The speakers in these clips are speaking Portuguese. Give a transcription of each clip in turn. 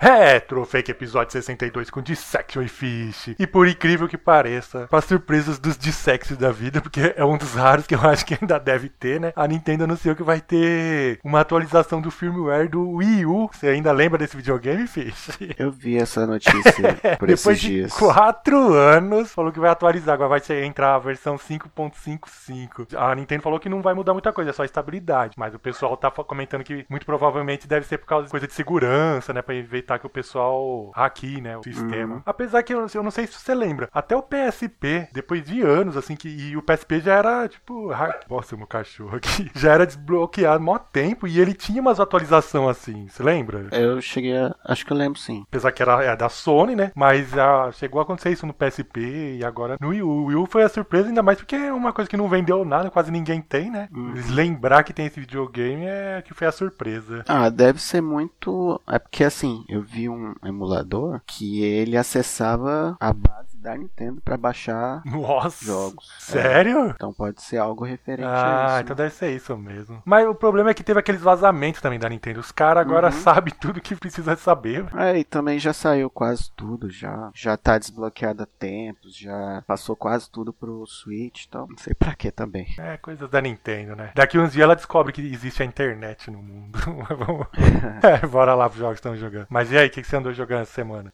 Retro Fake episódio 62 com Dissection e Fish. E por incrível que pareça, para surpresas dos Dissex da vida, porque é um dos raros que eu acho que ainda deve ter, né? A Nintendo anunciou que vai ter uma atualização do firmware do Wii U. Você ainda lembra desse videogame, Fish? Eu vi essa notícia por Depois de dias. quatro anos, falou que vai atualizar. Agora vai entrar a versão 5.55. A Nintendo falou que não vai mudar muita coisa, é só estabilidade. Mas o pessoal tá comentando que muito provavelmente deve ser por causa de coisa de segurança, né? Pra evitar que o pessoal hackeie, né? O sistema. Uhum. Apesar que eu, eu não sei se você lembra, até o PSP, depois de anos, assim, que e o PSP já era tipo. hack- Nossa, meu cachorro aqui. Já era desbloqueado há mó tempo e ele tinha umas atualizações assim. Você lembra? Eu cheguei a. Acho que eu lembro sim. Apesar que era, era da Sony, né? Mas ah, chegou a acontecer isso no PSP e agora no Wii U. O Wii U foi a surpresa, ainda mais porque é uma coisa que não vendeu nada, quase ninguém tem, né? Lembrar que tem esse videogame é que foi a surpresa. Ah, deve ser muito. É porque assim, eu vi um emulador que ele acessava a base da Nintendo pra baixar Nossa! jogos. Sério? Então pode ser algo referente a Ah, isso. então deve ser isso mesmo. Mas o problema é que teve aqueles vazamentos também da Nintendo. Os caras agora sabem tudo que precisa saber. É, e também já saiu quase tudo, já. Já tá desbloqueado há tempos, já passou quase tudo pro Switch, então não sei pra que também. É, coisas da Nintendo, né? Daqui uns dias ela descobre que existe a internet no mundo. Vamos- é, bora lá pros jogos que estão jogando. Mas e aí, o que que você andou jogando essa semana?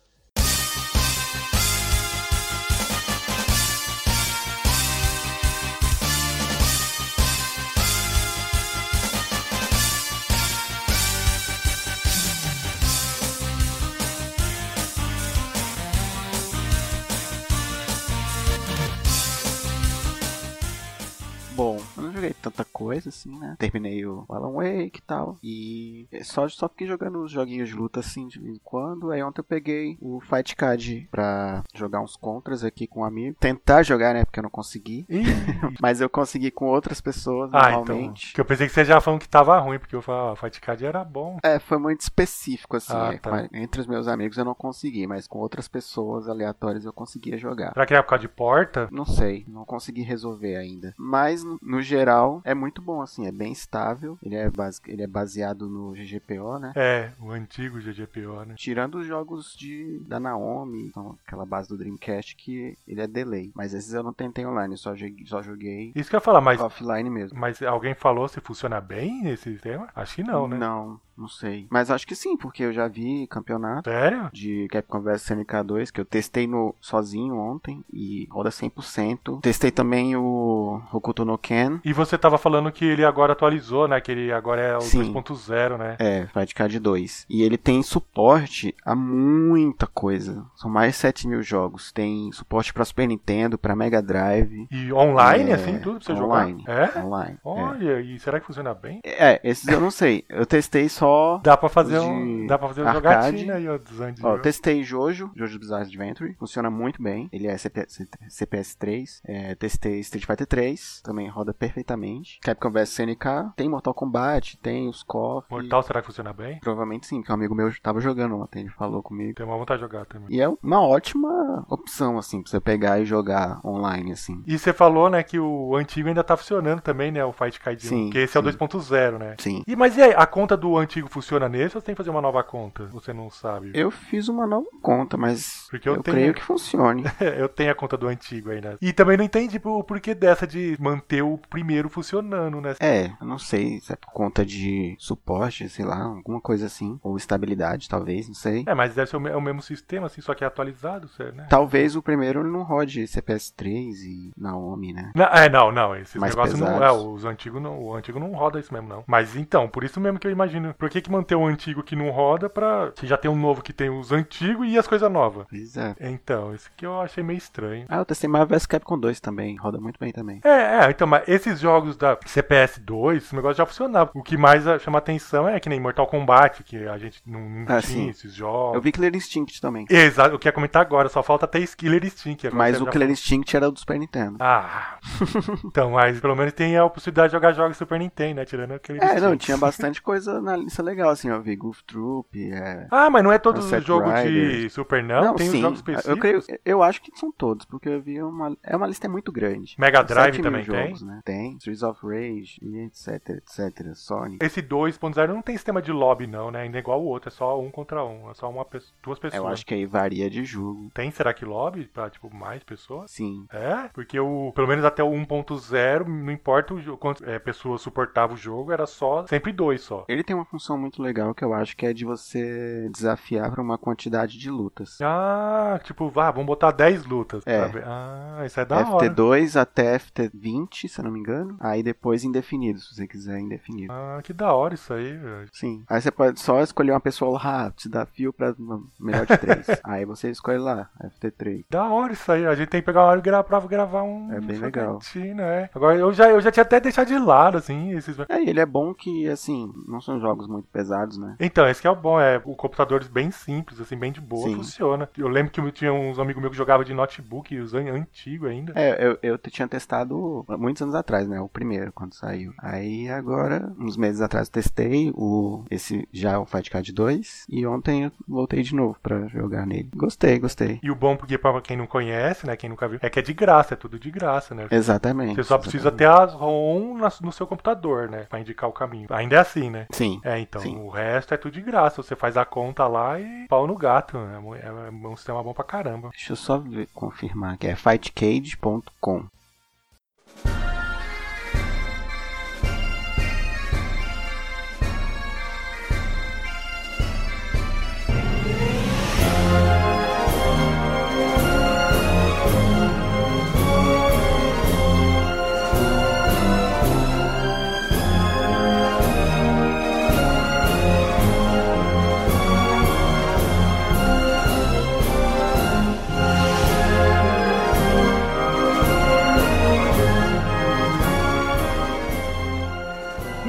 Joguei tanta coisa assim, né? Terminei o Alan Wake e tal. E só, só fiquei jogando os joguinhos de luta assim de vez em quando. Aí ontem eu peguei o Fight Card pra jogar uns contras aqui com um amigo. Tentar jogar, né? Porque eu não consegui. Mas eu consegui com outras pessoas ah, então. normalmente. Que eu pensei que você já falando que tava ruim, porque eu falei, ah, Fight Card era bom. É, foi muito específico, assim. Ah, é, tá. com- Entre os meus amigos eu não consegui, mas com outras pessoas aleatórias eu conseguia jogar. Será que era por causa de porta? Não sei, não consegui resolver ainda. Mas, no- no geral, é muito bom, assim, é bem estável. Ele é, base- ele é baseado no GGPO, né? É, o antigo GGPO, né? Tirando os jogos de, da Naomi, então, aquela base do Dreamcast que ele é delay. Mas esses eu não tentei online, só joguei, só joguei Isso que eu ia falar, mas, offline mesmo. mas alguém falou se funciona bem esse sistema? Acho que não, né? Não, não sei. Mas acho que sim, porque eu já vi campeonato. Sério? de Capcom vs SNK2 que eu testei no sozinho ontem e roda 100%. Testei também o Hokuto no Ken. E você tava falando que ele agora atualizou, né? Que ele agora é o Sim. 2.0, né? É, Fight Card 2. E ele tem suporte a muita coisa. São mais de 7 mil jogos. Tem suporte pra Super Nintendo, pra Mega Drive. E online, É, assim, tudo pra você online. jogar? É? Online. Olha, e será que funciona bem? É. É, esses eu não sei. Eu testei só. Dá pra fazer um. Dá pra fazer arcade. jogatina aí, ó, dos. Ó, testei Jojo, Jojo Bizarre Adventure, funciona muito bem. Ele é CP, CPS 3. É, testei Street Fighter 3, também roda perfeitamente. Capcom vs SNK, tem Mortal Kombat, tem os KOF. Mortal, será que funciona bem? Provavelmente sim, porque um amigo meu tava jogando ontem, ele falou comigo. Tem uma vontade de jogar também. E é uma ótima opção, assim, pra você pegar e jogar online, assim. E você falou, né, que o antigo ainda tá funcionando também, né? O Fight 1. Sim, Que esse é o sim. 2.0, né? Sim. E, mas e aí, a conta do antigo funciona nesse ou você tem que fazer uma nova conta? Você não sabe? Eu fiz uma nova conta, mas Porque eu eu, tenho- creio que funcione. eu tenho a conta do antigo ainda. E também não entendi o porquê dessa de manter o primeiro funcionando, né? É, eu não sei se é por conta de suporte, sei lá, alguma coisa assim. Ou estabilidade, talvez, não sei. É, mas deve ser o é mesmo sistema, assim, só que é atualizado, certo, né? Talvez o primeiro não rode CPS3 e Naomi, né? Não, é, não, não. Esses Mais negócios não. É, pesados. os antigos não. O antigo não roda isso mesmo, não. Mas então, por isso mesmo que eu imagino. Por que, que manter o antigo que não roda pra. Se já tem um novo que tem os antigos e as coisas novas? Pois é. Então, isso que eu achei meio estranho. Ah, eu testei Marvel vs Capcom 2 também, roda muito bem também. É, é, então, mas esses jogos da CPS 2, esse negócio já funcionava. O que mais chama atenção é que nem Mortal Kombat, que a gente não, não Ah, tinha sim. esses jogos. Eu vi Killer Instinct também. Exato, o que ia comentar agora, só falta ter Killer Instinct. agora Mas você o Killer falou. Instinct era do Super Nintendo. Ah. então, mas pelo menos tem a possibilidade de jogar jogos Super Nintendo, né? Tirando aquele. É, não, tinha bastante coisa na premissa legal, assim, eu vi Goof Troop, é... Ah, mas não é todo Sunset jogo de Riders. Super não? Tem os sim, jogos específicos. eu creio, eu acho que são todos, porque eu vi uma, é uma lista muito grande. Mega Drive também tem? jogos, Né? Tem, Streets of Rage, e etc, etc, Sonic. Esse 2.0 não tem sistema de lobby, não, né? Ainda é igual o outro, é só um contra um. É só uma pessoa, duas pessoas. Eu acho que aí varia de jogo. Tem, será que lobby pra, tipo, mais pessoas? Sim. É, porque o, pelo menos até o 1.0, não importa o quantas é, pessoas suportavam o jogo, era só, sempre dois só. Ele tem uma função muito legal que eu acho que é de você desafiar pra uma quantidade de lutas. Ah, tipo, ah, vamos botar 10 lutas. É. pra. Ah, isso é da hora. FT2 até FT20, se eu não me engano. Aí depois indefinido, se você quiser indefinido. Ah, que da hora isso aí, velho. Sim. Aí você pode só escolher uma pessoa lá, ah, desafio pra uma melhor de três. aí você escolhe lá, FT3. Da hora isso aí. A gente tem que pegar uma hora e gravar pra gravar um. É bem legal. né? Agora eu já, eu já tinha até deixado de lado, assim, esses. É, ele é bom que, assim, não são jogos muito pesados, né? Então, esse que é o bom, é o computador bem simples, assim, bem de boa, Sim. funciona. Eu lembro que eu tinha uns amigos meus que jogavam de notebook, os an- antigo ainda. É, eu, eu tinha testado muitos anos atrás, né? O primeiro, quando saiu. Aí agora, uns meses atrás, testei o esse já o Fight Card 2. E ontem eu voltei de novo pra jogar nele. Gostei, gostei. E o bom, porque pra quem não conhece, né, quem nunca viu, é que é de graça, é tudo de graça, né? Exatamente. Você só precisa exatamente. ter as ROM no seu computador, né? Pra indicar o caminho. Ainda é assim, né? Sim. É, então, Sim. o resto é tudo de graça. Você faz a conta lá e pau no gato. né? É, é um sistema bom pra caramba. Deixa eu só ver- confirmar que é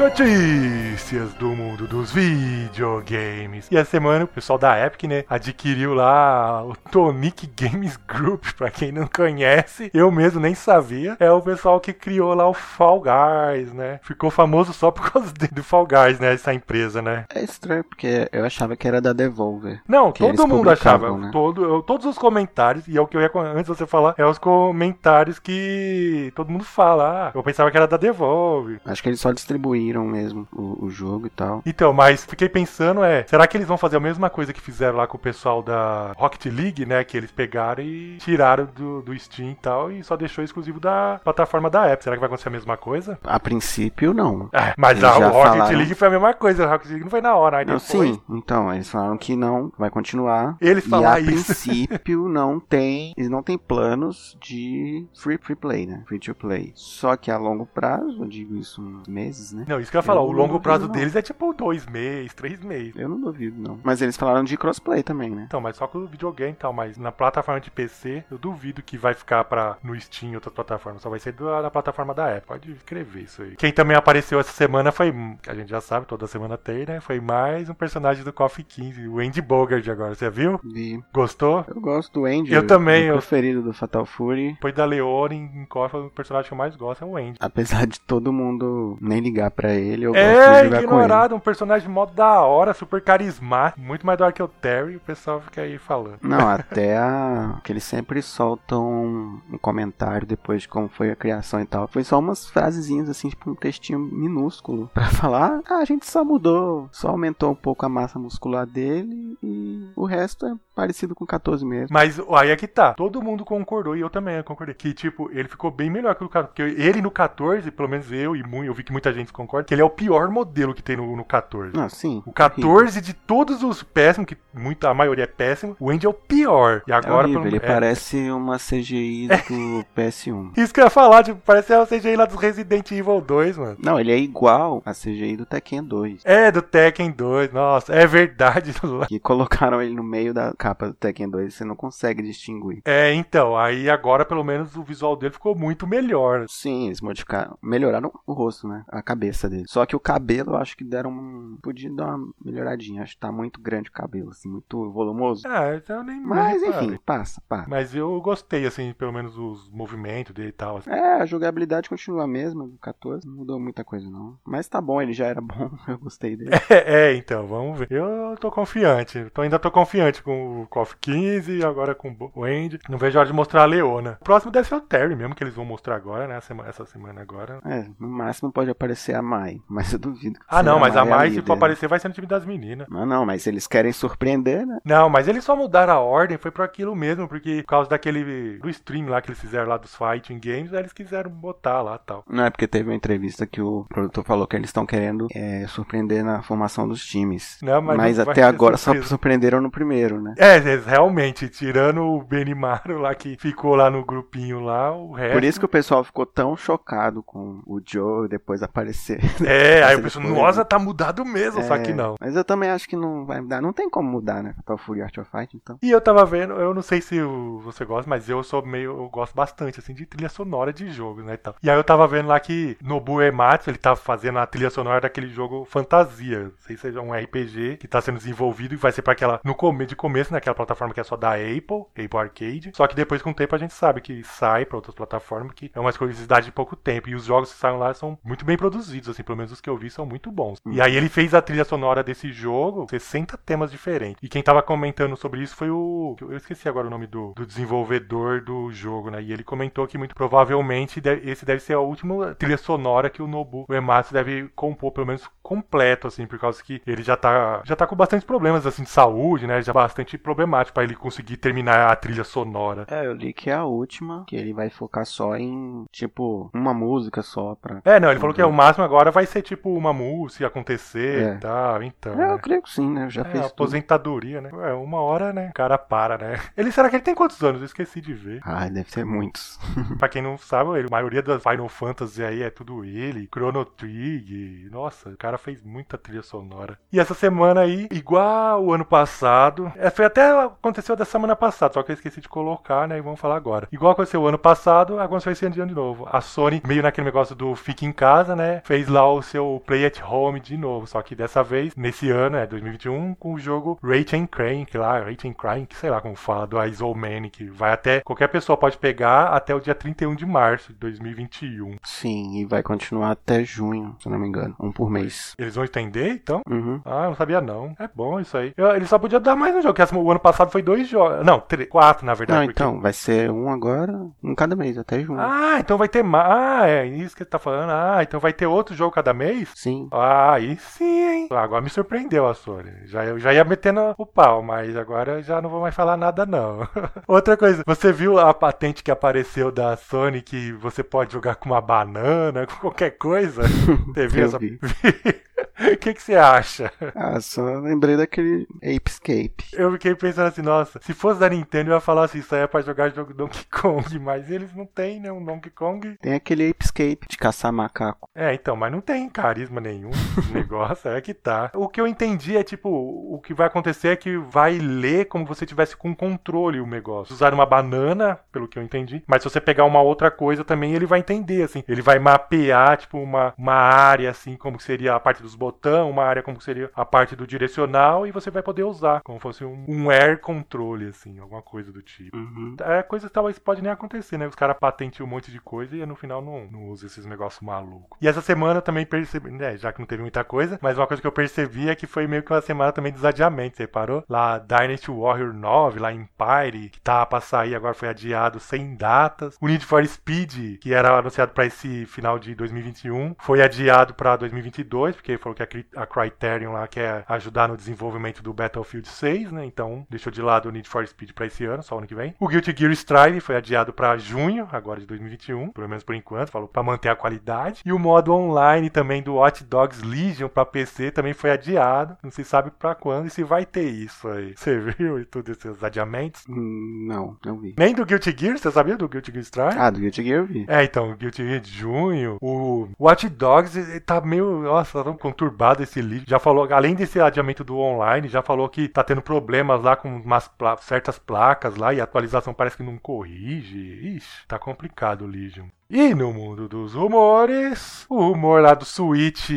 Betty. Notícias do mundo dos videogames. E essa semana o pessoal da Epic, né, adquiriu lá o Tonic Games Group, pra quem não conhece, eu mesmo nem sabia. É o pessoal que criou lá o Fall Guys, né? Ficou famoso só por causa do Fall Guys, né, essa empresa, né? É estranho porque eu achava que era da Devolver. Não, todo mundo achava. né? Todo, todos os comentários, e é o que eu ia antes de você falar, é os comentários que todo mundo fala. Ah, eu pensava que era da Devolve. Acho que eles só distribuíram mesmo o, o jogo e tal. Então, mas fiquei pensando, é, será que eles vão fazer a mesma coisa que fizeram lá com o pessoal da Rocket League, né? Que eles pegaram e tiraram do, do Steam e tal, e só deixou exclusivo da plataforma da App. Será que vai acontecer a mesma coisa? A princípio, não. É, mas Eles a, Rocket falaram. League foi a mesma coisa. A Rocket League não foi na hora, aí Não, depois... sim, então, eles falaram que não, vai continuar. Eles e a falaram isso. princípio não tem, eles não têm planos de free, free play, né? Free to play. Só que a longo prazo, eu digo isso uns meses, né? Não, isso que eu ia falar, Eu o longo duvido, prazo não. deles é tipo dois meses, três meses. Eu não duvido, não. Mas eles falaram de crossplay também, né? Então, mas só com o videogame e tal, mas na plataforma de PC, eu duvido que vai ficar pra, no Steam e outras plataformas, só vai ser da, da plataforma da Apple. Pode escrever isso aí. Quem também apareceu essa semana foi, a gente já sabe, toda semana tem, né? Foi mais um personagem do KOF 15, o Andy Bogard agora, você viu? Vi. Gostou? Eu gosto do Andy. Eu também, O eu- preferido do Fatal Fury. Depois da Leone em KOF, o personagem que eu mais gosto é o Andy. Apesar de todo mundo nem ligar pra ele, eu gosto jogar com ele. ignorado, um personagem mó da hora, super carismático, muito mais da hora que o Terry, o pessoal fica aí falando. Não, até a... que eles sempre soltam um, comentário depois de como foi a criação e tal. Foi só umas frasezinhas assim, tipo um textinho minúsculo pra falar, ah, a gente só mudou, só aumentou um pouco a massa muscular dele e o resto é parecido com 14 mesmo. Mas aí é que tá. Todo mundo concordou, e eu também concordei, que, tipo, ele ficou bem melhor que o 14. Porque ele no 14, pelo menos eu e eu vi que muita gente concorda, que ele é o pior modelo que tem no, no 14. Não, sim. O 14 de todos os péssimos, que muita, a maioria é péssimo, o Andy é o pior. E É agora, horrível, pelo ele é. parece uma CGI do PS1. Isso que eu ia falar, tipo, parece a CGI lá dos Resident Evil 2, mano. Não, ele é igual a CGI do Tekken 2. É, do Tekken 2, nossa, é verdade. Que colocaram ele no meio da capa do Tekken 2, você não consegue distinguir. É, então, aí agora pelo menos o visual dele ficou muito melhor. Sim, eles modificaram, melhoraram o rosto, né? A cabeça dele. Só que o cabelo eu acho que deram um. Podia dar uma melhoradinha. Acho que tá muito grande o cabelo, assim, muito volumoso. Ah, então eu nem Mas enfim, passa, passa. Mas eu gostei, assim, pelo menos os movimentos dele e tal. assim. É, a jogabilidade continua a mesma do 14, não mudou muita coisa não. Mas tá bom, ele já era bom, eu gostei dele. É, então, vamos ver. Eu tô confiante. Tô, ainda tô confiante com o KOF 15 e agora com o Wendy. Não vejo a hora de mostrar a Leona. O próximo deve ser o Terry mesmo, que eles vão mostrar agora, né? Essa semana agora. É, no máximo pode aparecer a Mai, mas eu duvido que Ah, não, mas a Mai mais, se for aparecer, vai ser no time das meninas. Não, não, mas eles querem surpreender, né? Não, mas eles só mudaram a ordem, foi por aquilo mesmo, porque por causa daquele. do stream lá que eles fizeram lá dos Fighting Games, eles quiseram botar lá e tal. Não é porque teve uma entrevista que o produtor falou que eles estão querendo é, surpreender na formação dos times. Não, mas mas não até agora só surpresa. surpreenderam no primeiro, né? É, realmente, tirando o Benimaru lá que ficou lá no grupinho lá, o resto. Por isso que o pessoal ficou tão chocado com o Joe depois aparecer. É, aí o pessoal, foi- nossa, tá mudado mesmo, só É, que não. Mas eu também acho que não vai mudar. Não tem como mudar, né? Fatal Fury Art of Fight, então. E eu tava vendo, eu não sei se você gosta, mas eu sou meio, eu gosto bastante, assim, de trilha sonora de jogos, né, e tal. E aí eu tava vendo lá que Nobu Ematsu, ele tava fazendo a trilha sonora daquele jogo Fantasia, não sei se é um RPG que tá sendo desenvolvido e vai ser pra aquela, no come, de começo, naquela plataforma que é só da Apple, Apple Arcade, só que depois com o tempo a gente sabe que sai pra outras plataformas, que é uma exclusividade de pouco tempo, e os jogos que saem lá são muito bem produzidos, assim, pelo menos os que eu vi são muito bons. E aí ele fez a trilha sonora desse jogo, 60 temas diferentes. E quem tava comentando sobre isso foi o. Eu esqueci agora o nome do, do desenvolvedor do jogo, né? E ele comentou que muito provavelmente deve- esse deve ser a última trilha sonora que o Nobu Uematsu deve compor, pelo menos completo, assim, por causa que ele já tá, já tá com bastante problemas, assim, de saúde, né? Já bastante problemático pra ele conseguir terminar a trilha sonora. É, eu li que é a última, que ele vai focar só em, tipo, uma música só pra. É, não, ele falou que é o máximo agora vai ser tipo uma música acontecer É. e tal, então. É, né? eu creio que sim, né? Já É, fez tudo. aposentadoria, né? É, uma hora, né? O cara para, né? Ele será que ele tem quantos anos? Eu esqueci de ver. Ai, deve ser muitos. pra quem não sabe, ele- a maioria das Final Fantasy aí é tudo ele. Chrono Trigger. Nossa, o cara fez muita trilha sonora. E essa semana aí, igual o ano passado. É, foi até aconteceu da semana passada, só que eu esqueci de colocar, né? E vamos falar agora. Igual aconteceu o ano passado, aconteceu esse ano de novo. A Sony, meio naquele negócio do fique em casa, né? Fez lá o seu Play at Home de novo. Só que dessa vez, nesse ano, é 2021, com o jogo Rate Crank lá, Rate Crank, sei lá como fala, do Isomanic, que vai até. Qualquer pessoa pode pegar até o dia 31 de março de 2021. Sim, e vai continuar até junho, se eu não me engano. Um por mês. Eles vão estender, então? Uhum. Ah, não sabia não. É bom isso aí. Eu- Ele só podia dar mais um jogo, que essa- o ano passado foi dois jogos. Não, três, quatro, na verdade. Não, porque- então, vai ser um agora, um cada mês, até junho. Ah, então vai ter mais. Ah, é isso que você tá falando. Ah, então vai ter outro jogo cada mês? Sim. Ah, aí sim, hein? Agora me surpreendeu a Sony. Já, eu já ia metendo o pau, mas agora eu já não vou mais falar nada, não. Outra coisa, você viu a patente que apareceu da Sony que você pode jogar com uma banana, com qualquer coisa? Eu essa? O que, que você acha? Ah, só lembrei daquele Apescape. Eu fiquei pensando assim, nossa, se fosse da Nintendo eu ia falar assim, isso aí é pra jogar jogo Donkey Kong, mas eles não têm, né, um Donkey Kong. Tem aquele Apescape de caçar macaco. É, então, mas não tem carisma nenhum negócio, é que tá. O que eu entendi é, tipo, o que vai acontecer é que vai ler como se você tivesse com controle o negócio. Usar uma banana, pelo que eu entendi, mas se você pegar uma outra coisa também, ele vai entender, assim. Ele vai mapear, tipo, uma, uma área, assim, como que seria a parte dos botões, uma área como seria a parte do direcional, e você vai poder usar, como fosse um, um air controle, assim, alguma coisa do tipo. Uhum. É coisa que talvez pode nem acontecer, né? Os caras patenteiam um monte de coisa e no final não, não usa esses negócios malucos. E essa semana também percebi, né? Já que não teve muita coisa, mas uma coisa que eu percebi é que foi meio que uma semana também dos adiamentos, você reparou? Lá Dynasty Warrior 9, lá Empire, que tava pra sair, agora foi adiado sem datas. O Need for Speed, que era anunciado pra esse final de 2021, foi adiado pra 2022, porque falou que a, Cri- a Criterion lá quer ajudar no desenvolvimento do Battlefield 6, né? Então deixou de lado o Need for Speed pra esse ano, só ano que vem. O Guilty Gear Strive foi adiado pra junho, agora de 2021, pelo menos por enquanto, falou pra manter a qualidade. E o modo online também do Watch Dogs Legion pra PC também foi adiado. Não se sabe pra quando e se vai ter isso aí. Você viu e tudo esses adiamentos? Hum, Não, não vi. Nem do Guilty Gear, você sabia do Guilty Gear Strive? Ah, do Guilty Gear eu vi. É, então, o Guilty Gear de junho, o Watch Dogs tá meio, nossa, tá tão conturbado esse livro. Já falou, além desse adiamento do online, já falou que tá tendo problemas lá com umas pla- certas placas lá e a atualização parece que não corrige. Ixi, tá complicado o Legion. E no mundo dos rumores, o rumor lá do Switch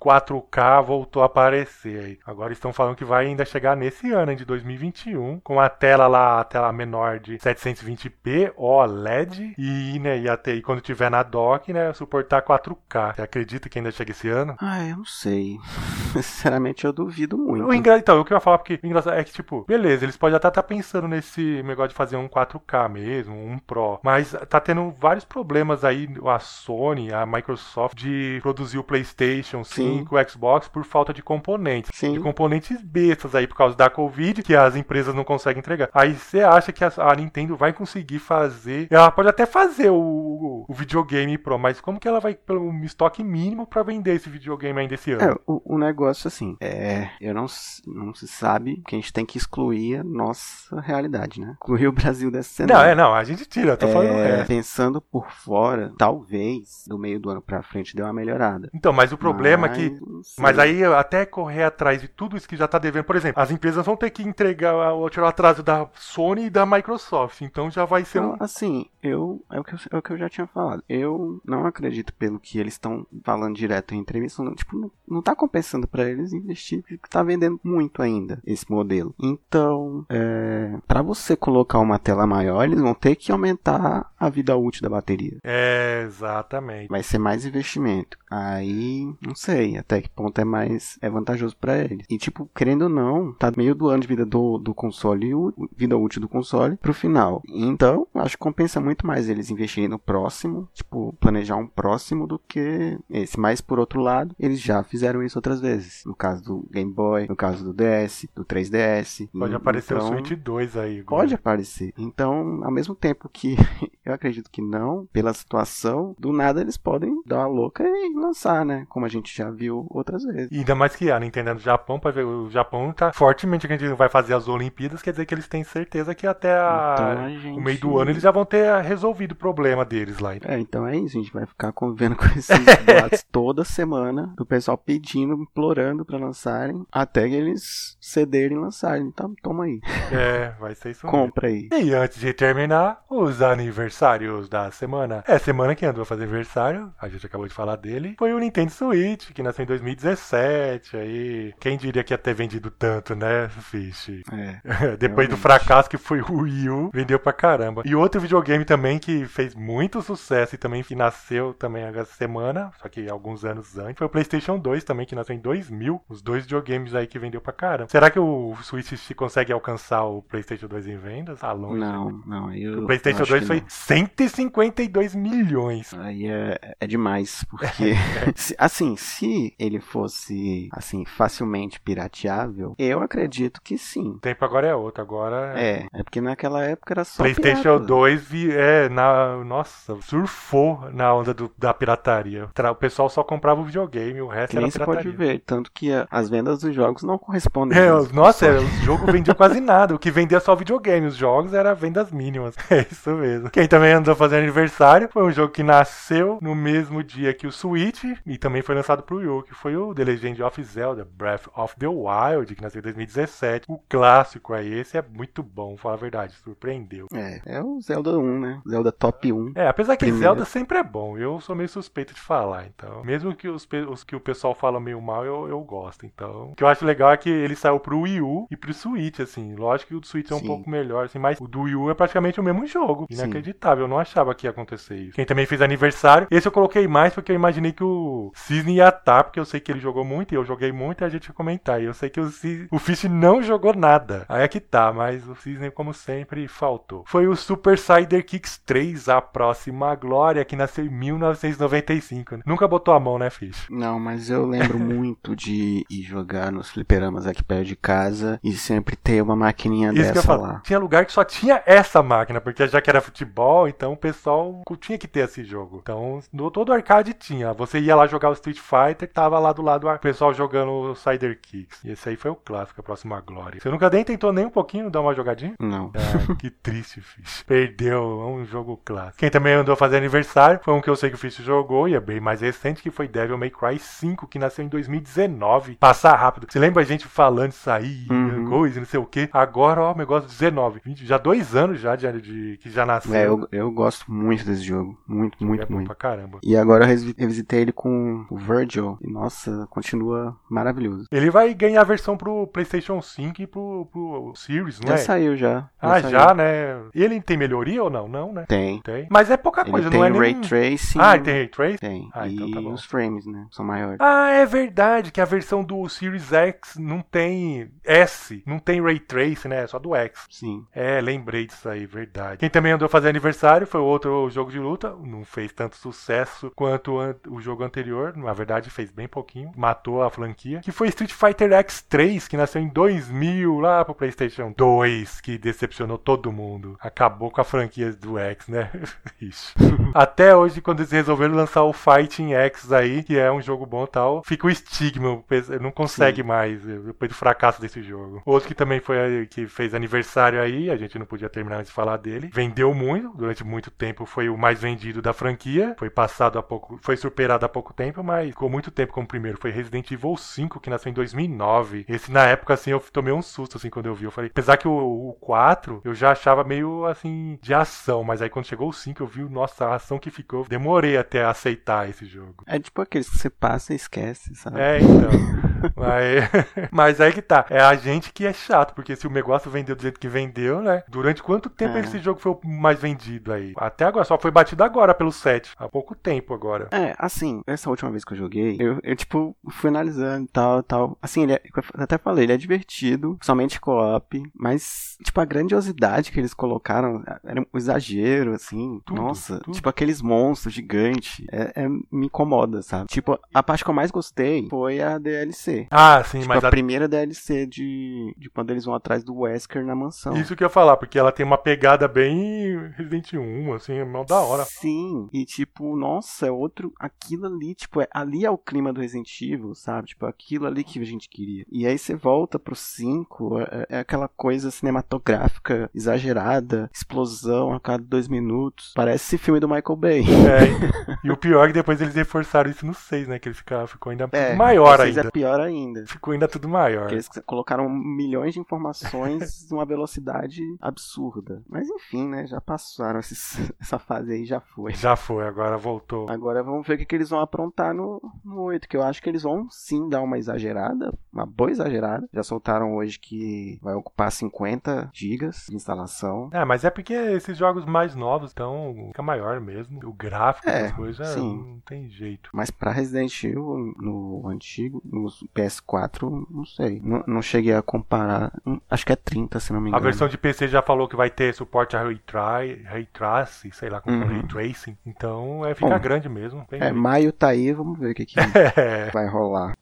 4K voltou a aparecer aí. Agora estão falando que vai ainda chegar nesse ano, de 2021, com a tela lá, a tela menor de 720p OLED e, né, e até aí quando tiver na dock, né, suportar 4K. Você acredita que ainda chega esse ano? Ah, eu não sei. Sinceramente, eu duvido muito. O. Então, o que eu ia falar, porque é que, tipo, beleza, eles podem até estar tá pensando nesse negócio de fazer um 4K mesmo, um Pro, mas tá tendo vários problemas aí, a Sony, a Microsoft, de produzir o PlayStation 5, o Xbox, por falta de componentes. Sim. De componentes bestas aí, por causa da Covid, que as empresas não conseguem entregar. Aí você acha que a, a, Nintendo vai conseguir fazer. Ela pode até fazer o, o, videogame Pro, mas como que ela vai pelo estoque mínimo para vender esse videogame ainda esse ano? É, o, o negócio assim, é, eu não, não se sabe que a gente tem que excluir a nossa realidade, né? Excluir o Brasil dessa cena. Não, é, não, a gente tira, eu tô é, falando é. Pensando por fora, talvez do meio do ano pra frente dê uma melhorada. Então, mas o problema mas, é que. Mas aí até correr atrás de tudo isso que já tá devendo, por exemplo, as empresas vão ter que entregar o tirar o atraso da Sony e da Microsoft, então já vai ser não, um. Assim, eu é o, que eu. é o que eu já tinha falado. Eu não acredito pelo que eles estão falando direto em entrevista, não, tipo, não, não tá compensando para eles investir, porque tá vendendo muito ainda esse modelo. Então, é, para você colocar uma tela maior, eles vão ter que aumentar a vida útil da bateria. É, exatamente. Vai ser mais investimento. Aí, não sei até que ponto é mais é vantajoso para eles. E tipo, querendo ou não, tá meio do ano de vida do, do console, o, vida útil do console pro final. Então, acho que compensa muito mais eles investirem no próximo, tipo, planejar um próximo do que esse. Mas por outro lado, eles já fizeram isso outras vezes. No caso do Game Boy, no caso do DS, do 3DS. Pode e, aparecer então, o Switch 2 aí. Agora. Pode aparecer. Então, ao mesmo tempo que eu acredito que não, pela situação, do nada eles podem dar uma louca e lançar, né? Como a gente já viu outras vezes. E ainda mais que a Nintendo do Japão, para ver, o Japão tá fortemente que a gente vai fazer as Olimpíadas, quer dizer que eles têm certeza que até a, então gente... o meio do ano eles já vão ter resolvido o problema deles lá. É, então é isso, a gente vai ficar convivendo com esses boatos toda semana, do pessoal pedindo, implorando para lançarem, até que eles cederem e lançarem. Então, toma aí. É, vai ser isso Compra aí. E antes de terminar, os aniversários da semana. É, semana que andou a fazer aniversário, a gente acabou de falar dele, foi o Nintendo Switch, que nasceu em 2017, aí... Quem diria que ia ter vendido tanto, né, Fish? É. Depois realmente. do fracasso que foi o Wii U, vendeu pra caramba. E outro videogame também que fez muito sucesso e também que nasceu também essa semana, só que alguns anos antes, foi o PlayStation 2 também, que nasceu em 2000. Os dois videogames aí que vendeu pra caramba. Será que o Switch consegue alcançar o PlayStation 2 em vendas? Tá longe. Não, não. Eu, o PlayStation 2 foi não. 152 milhões. Aí é, é demais, porque se, assim, se ele fosse assim facilmente pirateável, eu acredito que sim. O tempo agora é outro, agora é, é porque naquela época era só PlayStation pirata. 2 vi, é na nossa, surfou na onda do, da pirataria. O pessoal só comprava o videogame, o resto que era pirataria. Pode ver, tanto que as vendas dos jogos não correspondem. É, nossa, é, o jogo vendia quase nada. O que vendia só videogame, os jogos era vendas mínimas. É isso mesmo. Quem também andou fazendo aniversário foi um jogo que nasceu no mesmo dia que o Switch e também foi lançado pro Wii U, que foi o The Legend of Zelda Breath of the Wild, que nasceu em 2017. O clássico aí, esse é muito bom, falar a verdade, surpreendeu. É, é o Zelda 1, né? Zelda Top 1. É, apesar que Primeiro. Zelda sempre é bom, eu sou meio suspeito de falar, então. Mesmo que os, os que o pessoal fala meio mal, eu, eu gosto. Então, o que eu acho legal é que ele saiu pro Wii U e pro Switch, assim. Lógico que o do Switch é um Sim. pouco melhor, assim, mas o do Wii U é praticamente o mesmo jogo. Inacreditável, eu não achava que ia acontecer isso. Quem também fez aniversário, esse eu coloquei mais porque eu imaginei que o Cisne ia estar, porque eu sei que ele jogou muito e eu joguei muito e a gente ia comentar. E eu sei que o, Cisne, o Fish não jogou nada. Aí é que tá, mas o Cisne, como sempre, faltou. Foi o Super Cider Kicks 3, a próxima glória, que nasceu em 1995. Né? Nunca botou a mão, né, Fish? Não, mas eu lembro muito de ir jogar nos fliperamas aqui perto de casa e sempre ter uma maquininha Isso dessa lá. Tinha lugar que só tinha essa máquina, porque já que era futebol, então o pessoal tinha que ter esse jogo. Então, no todo arcade tinha. você ia lá jogar o Street Fighter, tava lá do lado o pessoal jogando o Cider Kicks. E esse aí foi o clássico, a próxima glória. Você nunca nem tentou nem um pouquinho dar uma jogadinha? Não. Ah, que triste, Fish. Perdeu, é um jogo clássico. Quem também andou fazendo aniversário foi um que eu sei que o Fish jogou e é bem mais recente, que foi Devil May Cry 5, que nasceu em 2019. Passar rápido. Você lembra a gente falando isso aí, Uhum. coisa, não sei o que. Agora, ó, o negócio 19. 20, já dois anos já de, de- que já nasceu. É, eu, eu gosto muito desse jogo. Muito, é muito, bom muito. pra caramba. E agora eu revi- revisitei ele com o Virgil. E nossa, continua maravilhoso. Ele vai ganhar a versão pro PlayStation 5 e pro, pro Series, não Já é? saiu já. ah, saiu. já, né? Ele tem melhoria ou não? Não, né? Tem. Tem. Mas é pouca Ele coisa, tem não é Ray nem... Tracing. Ah, tem Ray Trace? Tem. Ah, e então tá bom. os frames, né? São maiores. Ah, é verdade que a versão do Series X não tem S, não tem Ray Trace, né? É só do X. Sim. É, lembrei disso aí, verdade. Quem também andou fazer aniversário foi outro jogo de luta, não fez tanto sucesso quanto an- o jogo anterior, na verdade fez bem pouquinho, matou a franquia, que foi Street Fighter X3, que nasceu em 2000 lá pro PlayStation 2, que decepcionou todo mundo. Acabou com a franquia do X, né? Ixi. Até hoje, quando eles resolveram lançar o Fighting X aí, que é um jogo bom e tal, fica o estigma, não consegue mais, eh, depois do fracasso desse jogo. Outro que também foi aí, que fez aniversário aí, a gente não podia terminar de falar dele. Vendeu muito, durante muito tempo foi o mais vendido da franquia. Foi passado há pouco, foi superado há pouco tempo, mas ficou muito tempo como primeiro. Foi Resident Evil 5, que nasceu em 2009. Esse na época assim eu tomei um susto assim quando eu vi. Eu falei, apesar que o, o 4 eu já achava meio assim de ação, mas aí quando chegou o 5 eu vi, nossa, a ação que ficou. Demorei até a aceitar esse jogo. É tipo aqueles que você passa e esquece, sabe? É, então. mas, mas aí que tá. É a gente que é chato, porque se o negócio vendeu do jeito que vendeu, né? Durante quanto tempo É. esse jogo foi o mais vendido aí? Até agora, só foi batido agora pelo 7. Há pouco tempo agora. É, assim, essa última vez que eu joguei, eu, eu tipo, fui analisando e tal, tal. Assim, ele é, eu até falei, ele é divertido, somente co-op, mas, tipo, a grandiosidade que eles colocaram, era um exagero, assim, Tudo, nossa, tudo. tipo, aqueles monstros gigantes, é, é- me incomoda, sabe? Tipo, a parte que eu mais gostei foi a DLC. Ah, sim, Tipo, mas a a- primeira DLC de, de quando eles vão atrás do Wesker na mansão. isso que eu ia falar, porque ela tem uma pegada bem Resident 1, assim, é mó da hora. Sim, e tipo, nossa, é outro. Aquilo ali, tipo, é, ali é o clima do Resident Evil, sabe? Tipo, aquilo ali que a gente queria. E aí você volta pro 5, é, é aquela coisa cinematográfica exagerada, explosão a cada dois minutos. Parece esse filme do Michael Bay. É, e o pior é que depois eles reforçaram isso no 6, né? Que ele fica, ficou ainda É, maior ainda. É pior ainda. Ficou ainda tudo maior. Porque eles colocaram milhões de informações numa velocidade absurda. Mas enfim, né? Já passaram esses- essa fase aí, já foi. Já foi, agora voltou. Agora vamos ver o que, que eles vão aprontar no, no 8, que eu acho que eles vão sim dar uma exagerada, uma boa exagerada. Já soltaram hoje que vai ocupar 50 gigas de instalação. É, mas é porque esses jogos mais novos, então fica maior mesmo. O gráfico, É, essas coisas, sim. não tem jeito. Mas pra Resident Evil, no antigo, no PS4, não sei. Não, não cheguei a comparar. Hum, Acho que é 30, se não me A engano. versão de PC já falou que vai ter suporte a Ray, Tra- Ray Trace, sei lá como Uhum. Ray Tracing. Então é ficar Bom, grande mesmo. É, jeito. Maio tá aí, vamos ver o que, que vai rolar.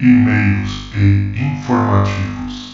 E-mails e informativos.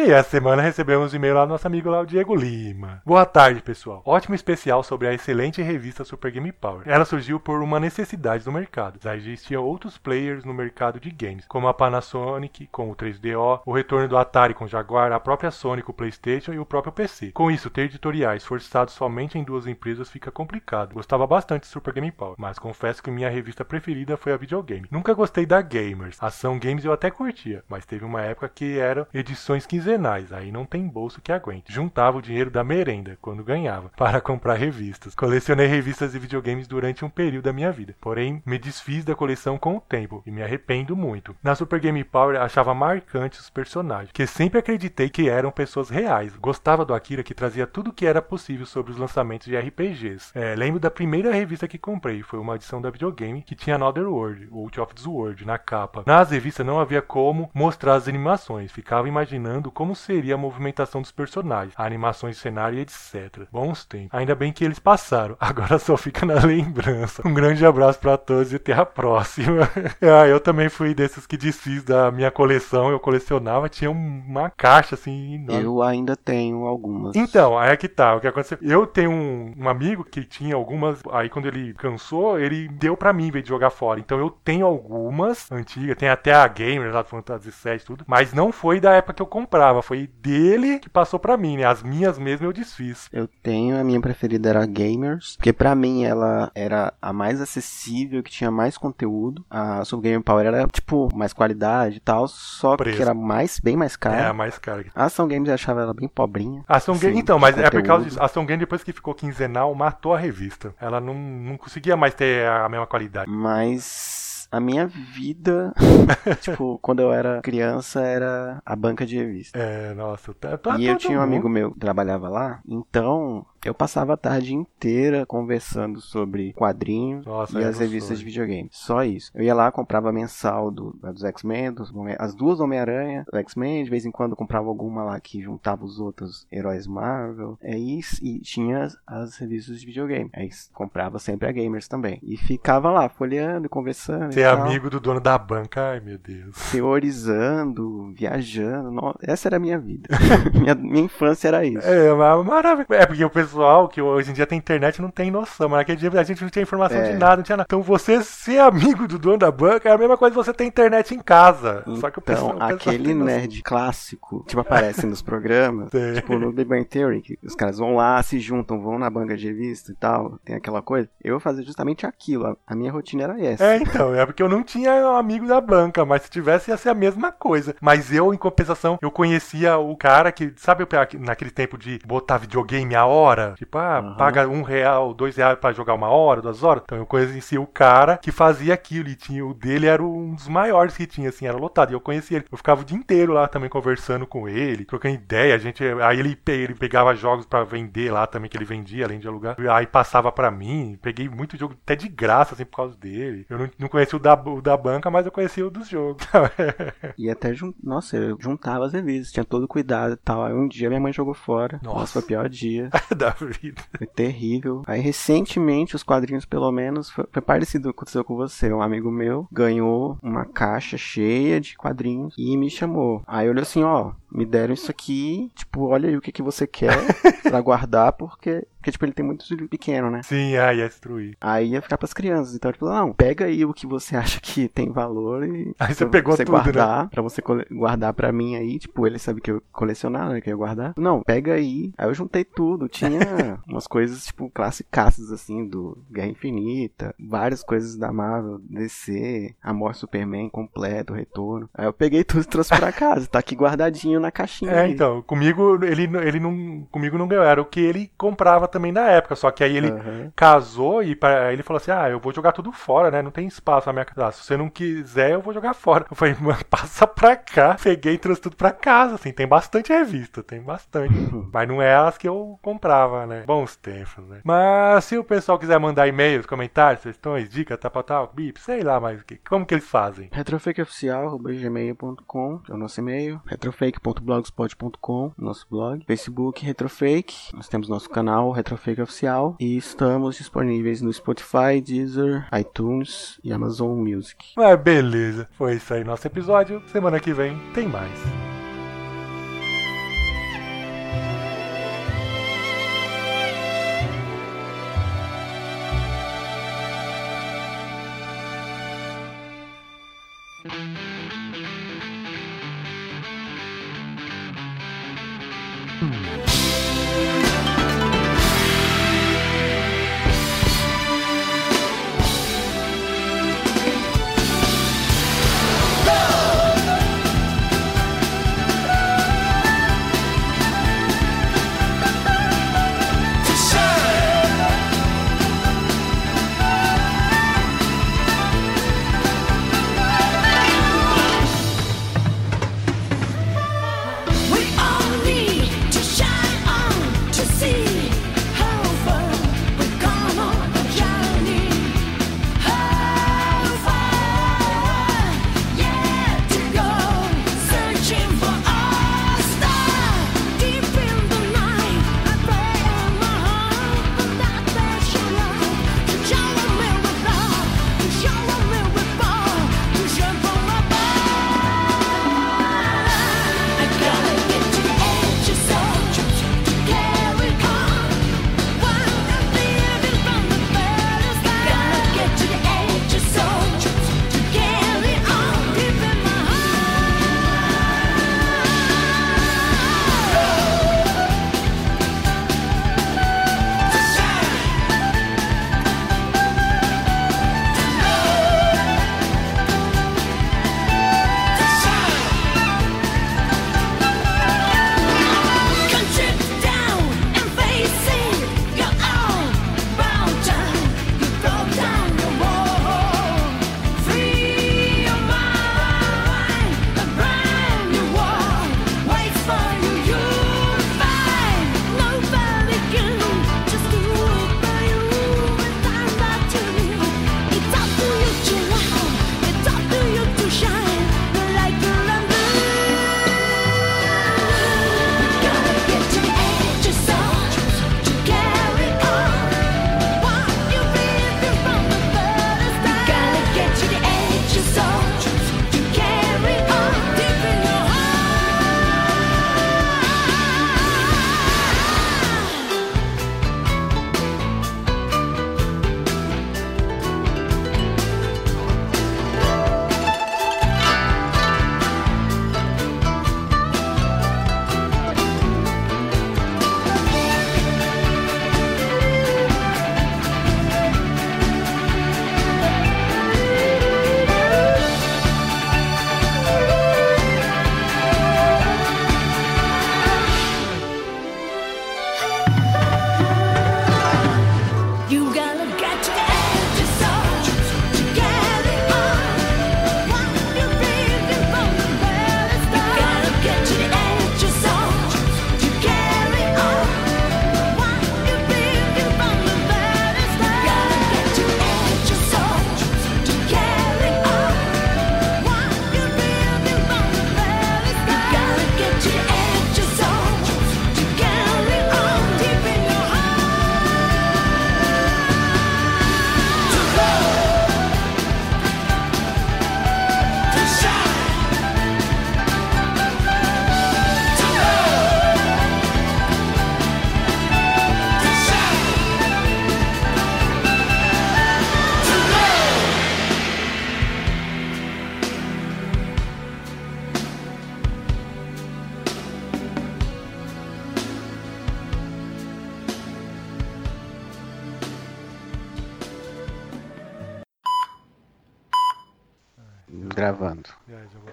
E essa semana recebemos um e-mail lá do nosso amigo lá, o Diego Lima. Boa tarde, pessoal. Ótimo especial sobre a excelente revista Super Game Power. Ela surgiu por uma necessidade do mercado. Já existiam outros players no mercado de games, como a Panasonic com o 3DO, o retorno do Atari com o Jaguar, a própria Sony com o PlayStation e o próprio PC. Com isso, ter editoriais forçados somente em duas empresas fica complicado. Gostava bastante de Super Game Power, mas confesso que minha revista preferida foi a Videogame. Nunca gostei da Gamers. Ação Games eu até curtia, mas teve uma época que eram edições quinzenais, aí não tem bolso que aguente. Juntava o dinheiro da merenda, quando ganhava, para comprar revistas. Colecionei revistas de videogames durante um período da minha vida, porém me desfiz da coleção com o tempo e me arrependo muito. Na Super Game Power achava marcantes os personagens, que sempre acreditei que eram pessoas reais. Gostava do Akira que trazia tudo o que era possível sobre os lançamentos de RPGs. É, lembro da primeira revista que comprei, foi uma edição da videogame que tinha Another World, Out of the World, na capa. Nas revistas não havia como mostrar as animações, ficava imaginando como seria a movimentação dos personagens, a animações de cenário e etc. Bons tempos. Ainda bem que eles passaram. Agora só fica na lembrança. Um grande abraço para todos e até a próxima. ah, eu também fui desses que desfiz da minha coleção. Eu colecionava, tinha uma caixa assim enorme. Eu ainda tenho algumas. Então, aí é que tá. O que aconteceu? Eu tenho um, um amigo que tinha algumas. Aí quando ele cansou, ele deu para mim em vez de jogar fora. Então eu tenho algumas antigas. Tem até a Gamer lá do Fantasy VII tudo. Mas não foi da época que eu comprava. Foi dele que passou para mim, né? As minhas mesmo eu desfiz. Eu tenho, a minha preferida era Gamers. Porque para mim ela era a mais acessível, que tinha mais conteúdo. A Sub Game Power era, tipo, mais qualidade e tal. Só que era mais, bem mais cara. É, a mais cara. A Ação Games eu achava ela bem pobrinha. A Ação Sim, Game, então, mas é por conteúdo. causa disso. A Ação Game, depois que ficou quinzenal, matou a revista. Ela não, não conseguia mais ter a mesma qualidade. Mas a minha vida, tipo, quando eu era criança, era a banca de revista. É, nossa, tá, tá E eu tinha um mundo. amigo meu que trabalhava lá, então eu passava a tarde inteira conversando sobre quadrinhos Nossa, e era as revistas sonho. de videogame. Só isso. Eu ia lá, comprava mensal do, dos X-Men, dos as duas Homem-Aranha, do X-Men, de vez em quando comprava alguma lá que juntava os outros heróis Marvel. É isso, e tinha as, as revistas de videogame. Aí comprava sempre a Gamers também. E ficava lá, folheando e conversando. Ser amigo do dono da banca, ai meu Deus. Teorizando, viajando. No- Essa era a minha vida. minha, minha infância era isso. É, mas maravilha. É porque o pessoal que hoje em dia tem internet não tem noção, mas naquele dia a gente não tinha informação É. de nada, não tinha nada. Então você ser amigo do dono da banca é a mesma coisa que você ter internet em casa. Só que o pessoal, Então, pessoal aquele nerd clássico, tipo, aparece nos programas, tipo no Big Bang Theory, que os caras vão lá, se juntam, vão na banca de revista e tal, tem aquela coisa. Eu fazia justamente aquilo, a, a minha rotina era essa. É, então, é porque eu não tinha um amigo da banca, mas se tivesse ia ser a mesma coisa. Mas eu, em compensação, eu conhecia o cara que, sabe, naquele tempo de botar videogame a hora? Tipo, ah, Aham. paga um real, dois reais pra jogar uma hora, duas horas. Então eu conhecia o cara que fazia aquilo e tinha, o dele era um dos maiores que tinha, assim, era lotado. E eu conhecia ele. Eu ficava o dia inteiro lá também conversando com ele, trocando ideia. A gente, aí ele, ele pegava jogos pra vender lá também, que ele vendia, além de alugar. Aí passava pra mim. Peguei muito jogo até de graça, assim, por causa dele. Eu não, não conhecia o da, o da banca, mas eu conhecia o dos jogos. E até, jun... nossa, eu juntava as revistas, tinha todo cuidado e tal. Aí um dia minha mãe jogou fora. Nossa. Nossa, foi o pior dia. da vida. Foi terrível. Aí recentemente, os quadrinhos, pelo menos, foi, foi parecido com o que aconteceu com você. Um amigo meu ganhou uma caixa cheia de quadrinhos e me chamou. Aí olhou assim, ó, me deram isso aqui, tipo, olha aí o que, que você quer pra guardar, porque, porque, tipo, ele tem muito filho pequeno, né? Sim, aí ia destruir. Aí ia ficar pras crianças. Então, tipo, não, pega aí o que você acha que tem valor e. Aí você pegou você tudo, né? guardar, Pra você cole- guardar pra mim aí. Tipo, ele sabe que eu colecionava, né? Que eu ia guardar. Não, pega aí. Aí eu juntei tudo. Tinha umas coisas, tipo, classicaças, assim, do Guerra Infinita. Várias coisas da Marvel, DC, Amor Superman completo, Retorno. Aí eu peguei tudo e trouxe pra casa. Tá aqui guardadinho na caixinha. É, aí. então, comigo ele, ele não. Comigo não ganhou. Era o que ele comprava também na época. Só que aí ele Aham. casou e pra, ele falou assim: Ah, eu vou jogar tudo fora, né? Não tem espaço na minha casa. Ah, se você não quiser, eu vou jogar fora. Eu falei, mano, passa pra cá. Peguei e trouxe tudo pra casa. Assim, tem bastante revista, tem bastante. Mas não é as que eu comprava, né? Bons tempos, né? Mas se o pessoal quiser mandar e-mails, comentários, sugestões, dicas, tal, tal, bip, sei lá, mas que- como que eles fazem? retrofakeoficial.gmail.com é o nosso e-mail, retrofake.blogspot.com, nosso blog, Facebook Retrofake, nós temos nosso canal Retrofake Oficial e estamos disponíveis no Spotify, Deezer, iTunes e Amazon Music. Mas beleza, foi isso aí nosso episódio. Semana que vem tem mais. 嗯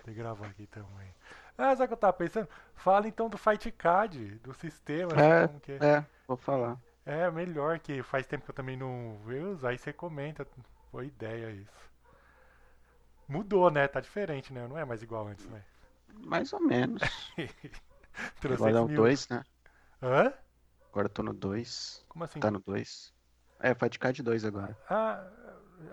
É, já botei gravar aqui também. Ah, sabe o que eu tava pensando? Fala então do Fight Card, do sistema. É, como que é. É, vou falar. É, melhor que faz tempo que eu também não vejo, aí você comenta. Foi ideia isso. Mudou, né? Tá diferente, né? Não é mais igual antes, né? Mais ou menos. Trouxe Agora é o mil. 2, né? Hã? Agora eu tô no 2. Como assim? Tá no 2. É, Fight Card 2 agora. Ah,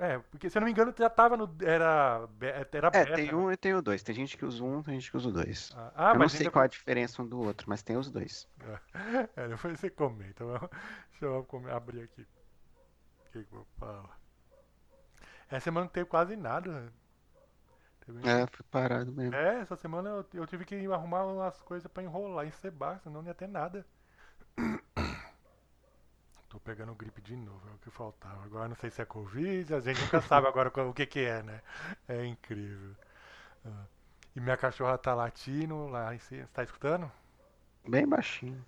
é, porque se eu não me engano já tava no. Era. Era É, beta. tem né? um e tem o 2. Tem gente que usa um, tem gente que usa o 2. Ah, ah, eu não sei ainda- qual é a diferença um do outro, mas tem os dois. É, depois você comenta. Vamos- Deixa eu abrir aqui. O que, que eu falar? Essa semana não teve quase nada. Teve- É, foi parado mesmo. É, essa semana eu, eu tive que arrumar umas coisas pra enrolar em Sebar, senão não ia ter nada. Tô pegando gripe de novo, é o que faltava. Agora não sei se é Covid, a gente nunca sabe agora o que que é, né? É incrível. Ah. E minha cachorra tá latindo lá. Você tá escutando? Bem baixinho.